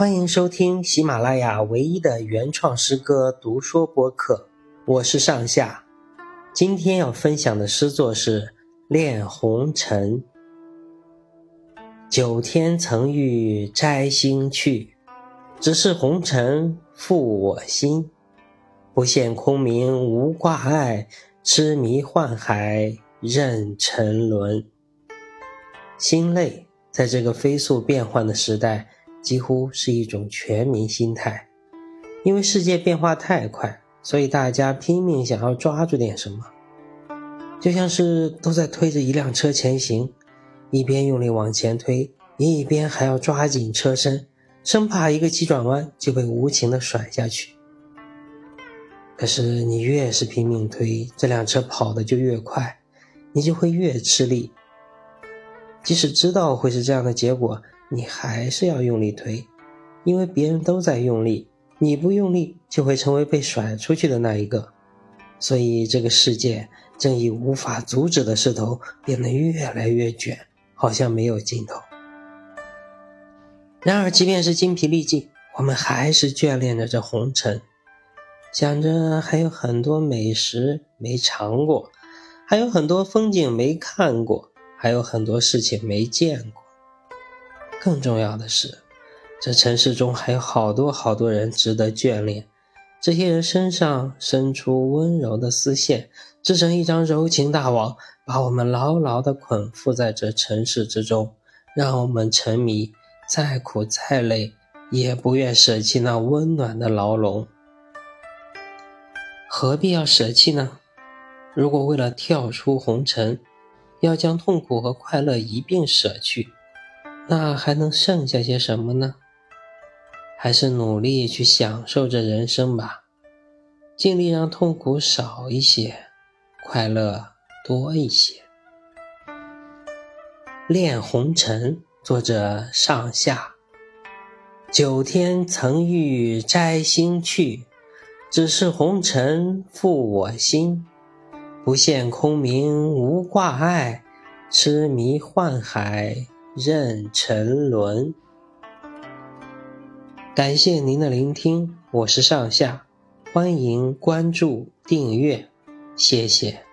欢迎收听喜马拉雅唯一的原创诗歌读说播客，我是上下。今天要分享的诗作是《恋红尘》。九天曾欲摘星去，只是红尘负我心。不羡空明无挂碍，痴迷幻海任沉沦。心累，在这个飞速变幻的时代。几乎是一种全民心态，因为世界变化太快，所以大家拼命想要抓住点什么，就像是都在推着一辆车前行，一边用力往前推，一边还要抓紧车身，生怕一个急转弯就被无情的甩下去。可是你越是拼命推，这辆车跑的就越快，你就会越吃力。即使知道会是这样的结果。你还是要用力推，因为别人都在用力，你不用力就会成为被甩出去的那一个。所以这个世界正以无法阻止的势头变得越来越卷，好像没有尽头。然而，即便是精疲力尽，我们还是眷恋着这红尘，想着还有很多美食没尝过，还有很多风景没看过，还有很多事情没见过。更重要的是，这城市中还有好多好多人值得眷恋。这些人身上伸出温柔的丝线，织成一张柔情大网，把我们牢牢地捆缚在这城市之中，让我们沉迷，再苦再累也不愿舍弃那温暖的牢笼。何必要舍弃呢？如果为了跳出红尘，要将痛苦和快乐一并舍去。那还能剩下些什么呢？还是努力去享受着人生吧，尽力让痛苦少一些，快乐多一些。《恋红尘》作者上下。九天曾欲摘星去，只是红尘负我心。不羡空明无挂碍，痴迷幻海。任沉沦。感谢您的聆听，我是上下，欢迎关注订阅，谢谢。